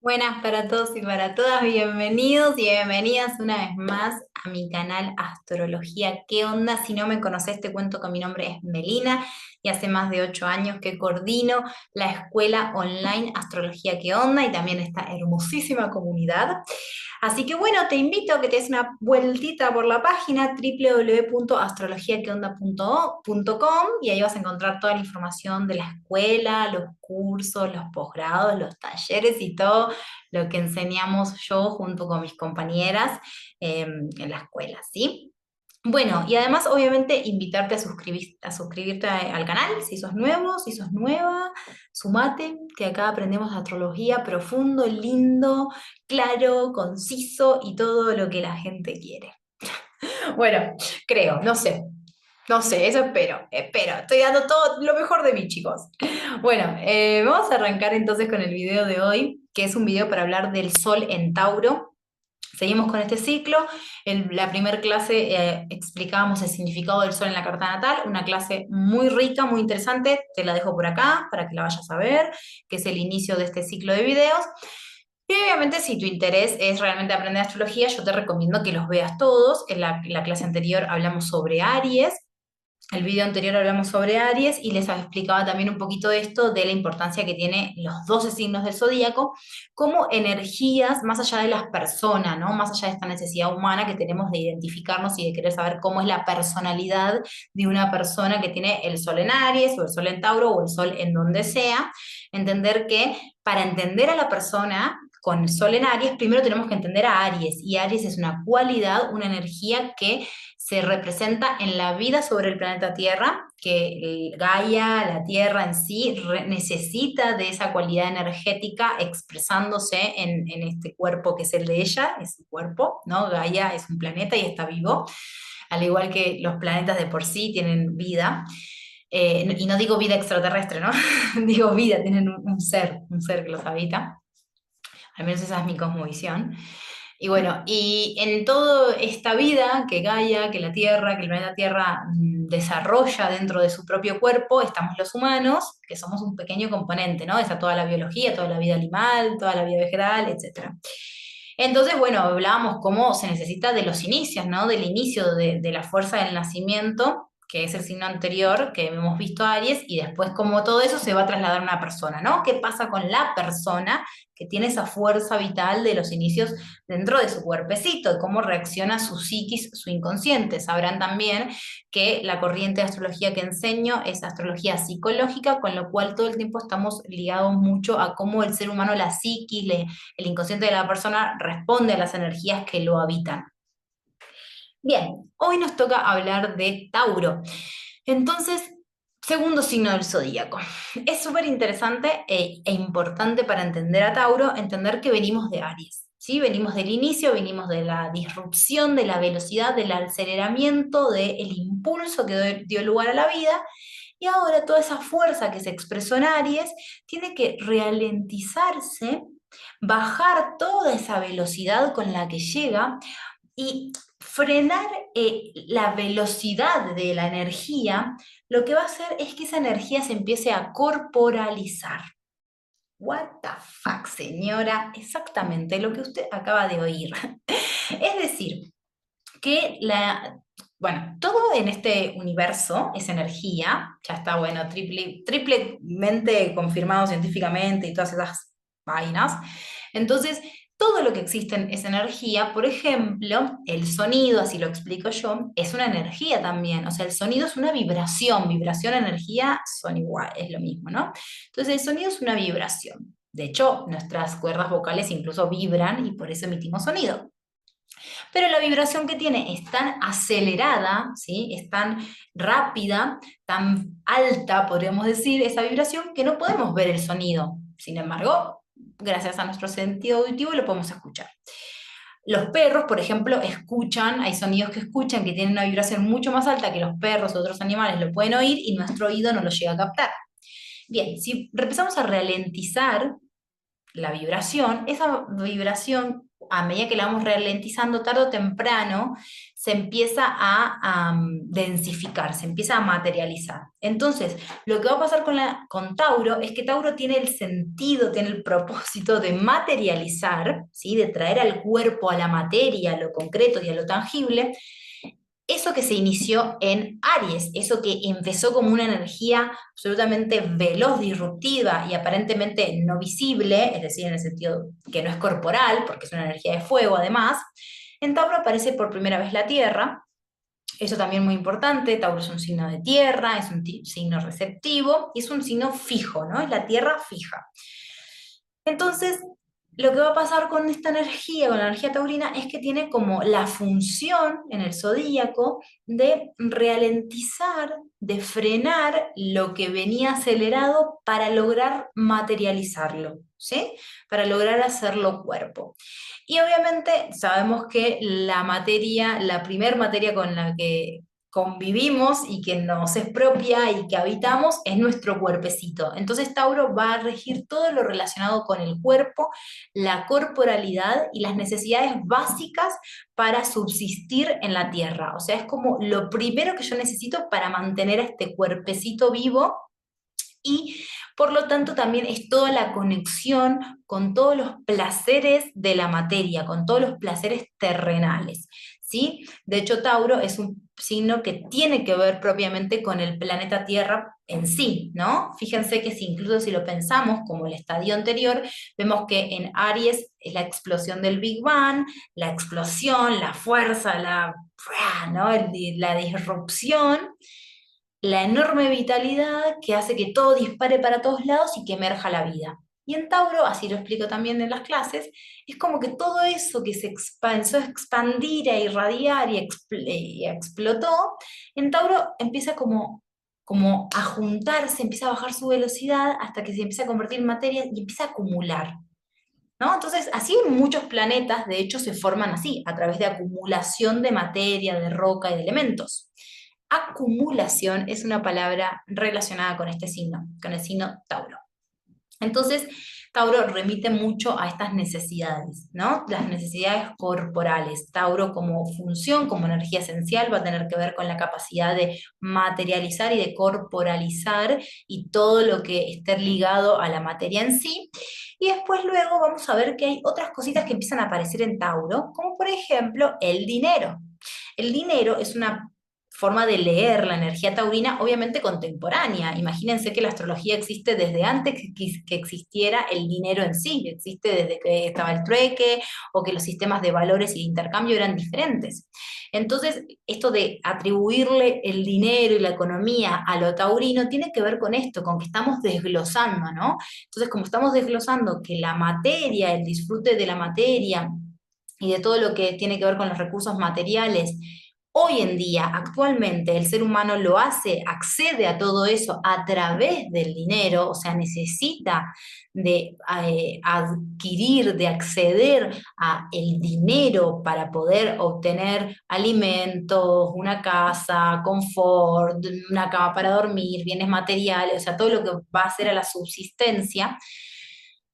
Buenas para todos y para todas, bienvenidos y bienvenidas una vez más a mi canal Astrología. ¿Qué onda? Si no me conoces, te cuento que mi nombre es Melina y hace más de ocho años que coordino la escuela online Astrología ¿Qué onda? y también esta hermosísima comunidad. Así que bueno, te invito a que te des una vueltita por la página www.astrologiaqueonda.com y ahí vas a encontrar toda la información de la escuela, los cursos, los posgrados, los talleres y todo lo que enseñamos yo junto con mis compañeras em, en la escuela, ¿sí? Bueno, y además obviamente invitarte a, suscribir, suscribirte al canal, si sos nuevo, si sos nueva, sumate, que acá aprendemos astrología profundo, lindo, claro, conciso y todo lo que la gente quiere. bueno, creo, no sé, no sé, eso espero, espero. Estoy dando todo lo mejor de mí, chicos. Bueno, eh, vamos a arrancar entonces con el video de hoy, que es un video para hablar del Sol en Tauro. Seguimos con este ciclo. En la primera clase eh, explicábamos el significado del sol en la carta natal, una clase muy rica, muy interesante, te la dejo por acá para que la vayas a ver, que es el inicio de este ciclo de videos. Y obviamente si tu interés es realmente aprender astrología, yo te recomiendo que los veas todos. En la, la clase anterior hablamos sobre Aries, el video anterior hablamos sobre Aries y les explicaba también un poquito esto de la importancia que tiene los 12 signos del zodíaco como energías más allá de las personas, ¿no? Más allá de esta necesidad humana que tenemos de identificarnos y de querer saber cómo es la personalidad de una persona que tiene el sol en Aries o el sol en Tauro o el sol en donde sea. Entender que para entender a la persona con el sol en Aries, primero tenemos que entender a Aries y Aries es una cualidad, una energía que se representa en la vida sobre el planeta Tierra, que Gaia, la Tierra en sí, necesita de esa cualidad energética expresándose en, este cuerpo que es el de ella, es su cuerpo, ¿no? Gaia es un planeta y está vivo, al igual que los planetas de por sí tienen vida. Eh, y no digo vida extraterrestre, ¿no? digo vida, tienen un, un ser, un ser que los habita. Al menos esa es mi cosmovisión. Y bueno, y en toda esta vida que Gaia, que la Tierra, que el planeta Tierra mm, desarrolla dentro de su propio cuerpo, estamos los humanos, que somos un pequeño componente, ¿no? Está toda la biología, toda la vida animal, toda la vida vegetal, etc. Entonces, bueno, hablábamos cómo se necesita de los inicios, ¿no? Del inicio de, de la fuerza del nacimiento que es el signo anterior que hemos visto Aries, y después como todo eso se va a trasladar a una persona, ¿no? ¿Qué pasa con la persona que tiene esa fuerza vital de los inicios dentro de su cuerpecito y cómo reacciona su psiquis, su inconsciente? Sabrán también que la corriente de astrología que enseño es astrología psicológica, con lo cual todo el tiempo estamos ligados mucho a cómo el ser humano, la psiquis, el inconsciente de la persona responde a las energías que lo habitan. Bien, hoy nos toca hablar de Tauro. Entonces, segundo signo del zodíaco. Es súper interesante e, e, importante para entender a Tauro, entender que venimos de Aries. ¿sí? Venimos del inicio, venimos de la disrupción, de la velocidad, del aceleramiento, del impulso que dio lugar a la vida. Y ahora toda esa fuerza que se expresó en Aries tiene que ralentizarse, bajar toda esa velocidad con la que llega y frenar eh, la velocidad de la energía, lo que va a hacer es que esa energía se empiece a corporalizar. What the fuck, señora, exactamente lo que usted acaba de oír. es decir, que la, bueno, todo en este universo es energía, ya está, bueno, triple, triplemente confirmado científicamente y todas esas vainas. Entonces, todo lo que existe es energía, por ejemplo, el sonido, así lo explico yo, es una energía también, o sea, el sonido es una vibración, vibración, energía son igual, es lo mismo, ¿no? Entonces el sonido es una vibración. De hecho, nuestras cuerdas vocales incluso vibran y por eso emitimos sonido. Pero la vibración que tiene es tan acelerada, ¿sí? es tan rápida, tan alta, podríamos decir, esa vibración, que no podemos ver el sonido. Sin embargo, gracias a nuestro sentido auditivo lo podemos escuchar. Los perros, por ejemplo, escuchan, hay sonidos que escuchan que tienen una vibración mucho más alta que los perros o otros animales lo pueden oír y nuestro oído no lo llega a captar. Bien, si empezamos a ralentizar la vibración, esa vibración, a medida que la vamos ralentizando, tarde o temprano, se empieza a, densificar, se empieza a materializar. Entonces, lo que va a pasar con, con Tauro es que Tauro tiene el sentido, tiene el propósito de materializar, ¿sí? de traer al cuerpo, a la materia, a lo concreto y a lo tangible, eso que se inició en Aries, eso que empezó como una energía absolutamente veloz, disruptiva y aparentemente no visible, es decir, en el sentido que no es corporal, porque es una energía de fuego además, en Tauro aparece por primera vez la Tierra, eso también muy importante, Tauro es un signo de tierra, es un signo receptivo y es un signo fijo, ¿no? Es la Tierra fija. Entonces, lo que va a pasar con esta energía, con la energía taurina, es que tiene como la función en el zodíaco de ralentizar, de frenar lo que venía acelerado para lograr materializarlo, ¿sí? Para lograr hacerlo cuerpo. Y obviamente sabemos que la materia, la primer materia con la que convivimos y que nos es propia y que habitamos es nuestro cuerpecito. Entonces Tauro va a regir todo lo relacionado con el cuerpo, la corporalidad y las necesidades básicas para subsistir en la tierra. O sea, es como lo primero que yo necesito para mantener a este cuerpecito vivo y por lo tanto también es toda la conexión con todos los placeres de la materia, con todos los placeres terrenales. ¿Sí? De hecho, Tauro es un signo que tiene que ver propiamente con el planeta Tierra en sí, ¿no? Fíjense que si incluso si lo pensamos como el estadio anterior, vemos que en Aries es la explosión del Big Bang, la explosión, la fuerza, la, ¿no? la disrupción, la enorme vitalidad que hace que todo dispare para todos lados y que emerja la vida. Y en Tauro, así lo explico también en las clases, es como que todo eso que se a expandir, a irradiar y, y explotó, en Tauro empieza como, como a juntarse, empieza a bajar su velocidad hasta que se empieza a convertir en materia y empieza a acumular. ¿No? Entonces, así muchos planetas, de hecho, se forman así, a través de acumulación de materia, de roca y de elementos. Acumulación es una palabra relacionada con este signo, con el signo Tauro. Entonces, Tauro remite mucho a estas necesidades, ¿no? Las necesidades corporales. Tauro como función, como energía esencial, va a tener que ver con la capacidad de materializar y de corporalizar y todo lo que esté ligado a la materia en sí. Y después luego vamos a ver que hay otras cositas que empiezan a aparecer en Tauro, como por ejemplo el dinero. El dinero es una forma de leer la energía taurina, obviamente contemporánea. Imagínense que la astrología existe desde antes que, existiera el dinero en sí, existe desde que estaba el trueque o que los sistemas de valores y de intercambio eran diferentes. Entonces, esto de atribuirle el dinero y la economía a lo taurino tiene que ver con esto, con que estamos desglosando, ¿no? Entonces, como estamos desglosando que la materia, el disfrute de la materia y de todo lo que tiene que ver con los recursos materiales, Hoy en día, actualmente, el ser humano lo hace, accede a todo eso a través del dinero, o sea, necesita de eh, adquirir, de acceder a el dinero para poder obtener alimentos, una casa, confort, una cama para dormir, bienes materiales, o sea, todo lo que va a ser a la subsistencia.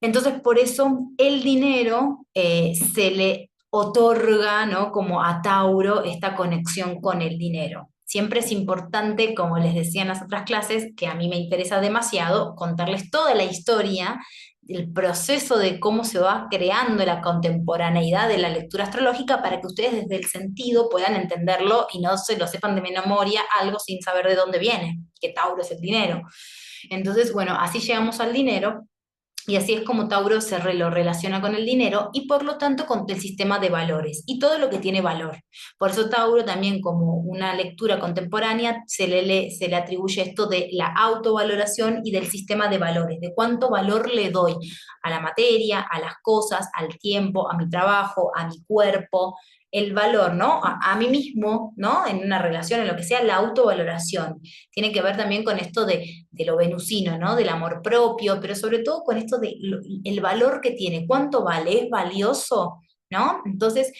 Entonces, por eso el dinero eh, se le otorga, ¿no? Como a Tauro, esta conexión con el dinero. Siempre es importante, como les decía en las otras clases, que a mí me interesa demasiado contarles toda la historia, el proceso de cómo se va creando la contemporaneidad de la lectura astrológica para que ustedes desde el sentido puedan entenderlo y no se lo sepan de memoria algo sin saber de dónde viene, que Tauro es el dinero. Entonces, bueno, así llegamos al dinero y así es como Tauro se lo relaciona con el dinero y por lo tanto con el sistema de valores y todo lo que tiene valor. Por eso Tauro también como una lectura contemporánea se le, se le atribuye esto de la autovaloración y del sistema de valores, de cuánto valor le doy a la materia, a las cosas, al tiempo, a mi trabajo, a mi cuerpo, el valor, ¿no? A, mí mismo, ¿no? En una relación, en lo que sea, la autovaloración. Tiene que ver también con esto de, lo venusino, ¿no? Del amor propio, pero sobre todo con esto de el valor que tiene, cuánto vale, es valioso, ¿no? Entonces,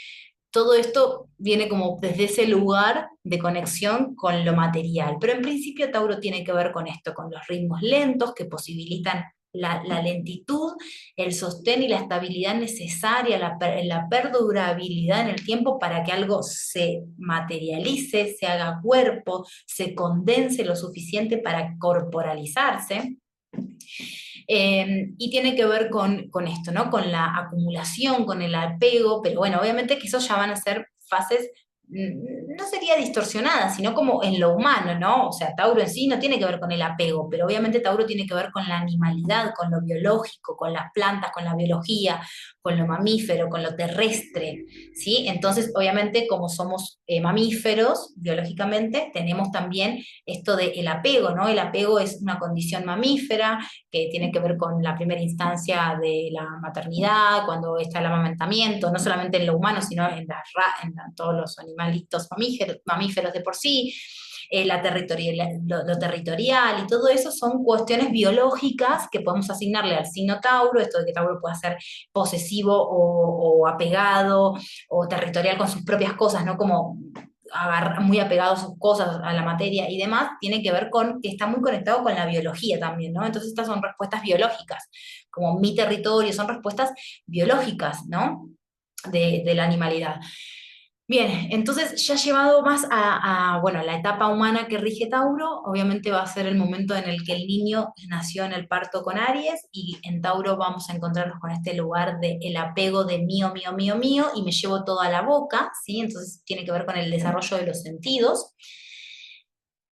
todo esto viene como desde ese lugar de conexión con lo material. Pero en principio Tauro tiene que ver con esto, con los ritmos lentos que posibilitan la, lentitud, el sostén y la estabilidad necesaria, la, perdurabilidad en el tiempo para que algo se materialice, se haga cuerpo, se condense lo suficiente para corporalizarse. Em, y tiene que ver con, con, esto, ¿no? Con la acumulación, con el apego, pero bueno, obviamente que eso ya van a ser fases no sería distorsionada, sino como en lo humano, ¿no? O sea, Tauro en sí no tiene que ver con el apego, pero obviamente Tauro tiene que ver con la animalidad, con lo biológico, con las plantas, con la biología, con lo mamífero, con lo terrestre, ¿sí? Entonces, obviamente, como somos eh, mamíferos biológicamente, tenemos también esto del apego, ¿no? El apego es una condición mamífera que tiene que ver con la primera instancia de la maternidad, cuando está el amamantamiento, no solamente en lo humano, sino en, en todos los animalitos mamíferos, de por sí, eh, la territorial, lo, territorial y todo eso son cuestiones biológicas que podemos asignarle al signo Tauro, esto de que Tauro pueda ser posesivo o, apegado o territorial con sus propias cosas, ¿no? Como muy apegado a sus cosas, a la materia y demás, tiene que ver con que está muy conectado con la biología también, ¿no? Entonces estas son respuestas biológicas, como mi territorio, son respuestas biológicas, ¿no? De la animalidad. Bien, entonces ya llevado más a, bueno, la etapa humana que rige Tauro, obviamente va a ser el momento en el que el niño nació en el parto con Aries y en Tauro vamos a encontrarnos con este lugar del el apego de mío, mío, mío, mío y me llevo todo a la boca, ¿sí? Entonces tiene que ver con el desarrollo de los sentidos.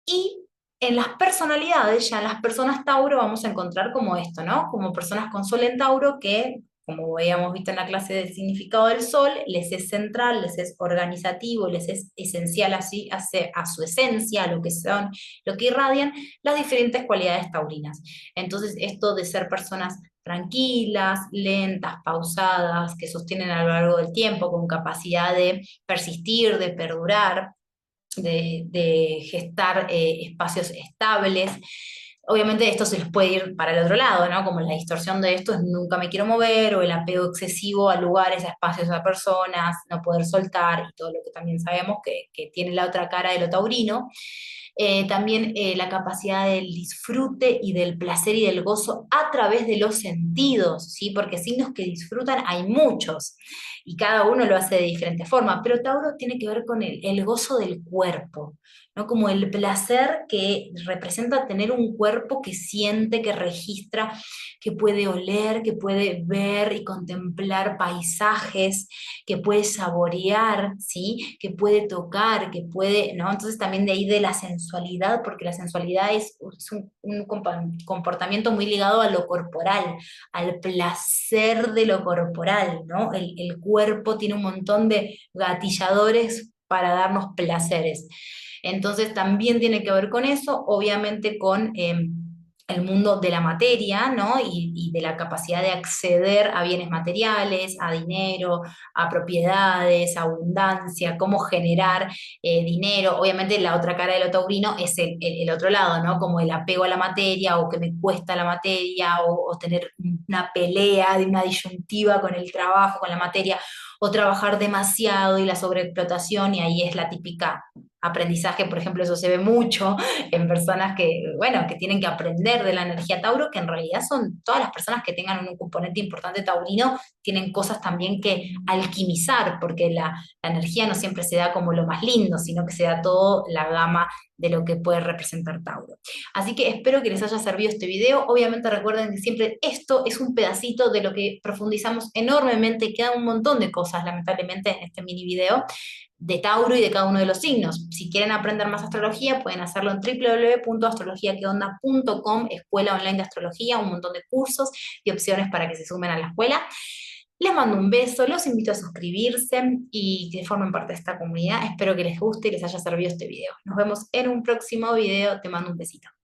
Y en las personalidades, ya en las personas Tauro vamos a encontrar como esto, ¿no? Como personas con Sol en Tauro que como habíamos visto en la clase del significado del sol, les es central, les es organizativo, les es esencial así, a su esencia, a lo que son, lo que irradian, las diferentes cualidades taurinas. Entonces, esto de ser personas tranquilas, lentas, pausadas, que sostienen a lo largo del tiempo, con capacidad de persistir, de perdurar, de, gestar eh, espacios estables, Obviamente esto se les puede ir para el otro lado, ¿no? Como la distorsión de esto es nunca me quiero mover o el apego excesivo a lugares, a espacios, a personas, no poder soltar y todo lo que también sabemos que, tiene la otra cara de lo taurino. Eh, también eh, la capacidad del disfrute y del placer y del gozo a través de los sentidos, ¿sí? Porque signos que disfrutan hay muchos y cada uno lo hace de diferente forma, pero Tauro tiene que ver con el, el gozo del cuerpo, ¿no? Como el placer que representa tener un cuerpo que siente, que registra, que puede oler, que puede ver y contemplar paisajes, que puede saborear, ¿sí? Que puede tocar, que puede, ¿no? Entonces también de ahí de la sensualidad, porque la sensualidad es, un, comportamiento muy ligado a lo corporal, al placer de lo corporal, ¿no? El, el cuerpo tiene un montón de gatilladores para darnos placeres. Entonces también tiene que ver con eso, obviamente con... Em, el mundo de la materia, ¿no? Y, de la capacidad de acceder a bienes materiales, a dinero, a propiedades, a abundancia, cómo generar eh, dinero. Obviamente la otra cara de lo taurino es el, otro lado, ¿no? Como el apego a la materia o que me cuesta la materia o, o tener una pelea de una disyuntiva con el trabajo, con la materia, o trabajar demasiado y la sobreexplotación y ahí es la típica aprendizaje, por ejemplo, eso se ve mucho en personas que, bueno, que tienen que aprender de la energía Tauro, que en realidad son todas las personas que tengan un componente importante taurino, tienen cosas también que alquimizar, porque la, energía no siempre se da como lo más lindo, sino que se da todo la gama de lo que puede representar Tauro. Así que espero que les haya servido este video. Obviamente recuerden que siempre esto es un pedacito de lo que profundizamos enormemente. Quedan un montón de cosas, lamentablemente, en este mini video de Tauro y de cada uno de los signos. Si quieren aprender más astrología, pueden hacerlo en www.astrologiaqueonda.com, escuela online de astrología, un montón de cursos y opciones para que se sumen a la escuela. Les mando un beso, los invito a suscribirse y que formen parte de esta comunidad. Espero que les guste y les haya servido este video. Nos vemos en un próximo video. Te mando un besito.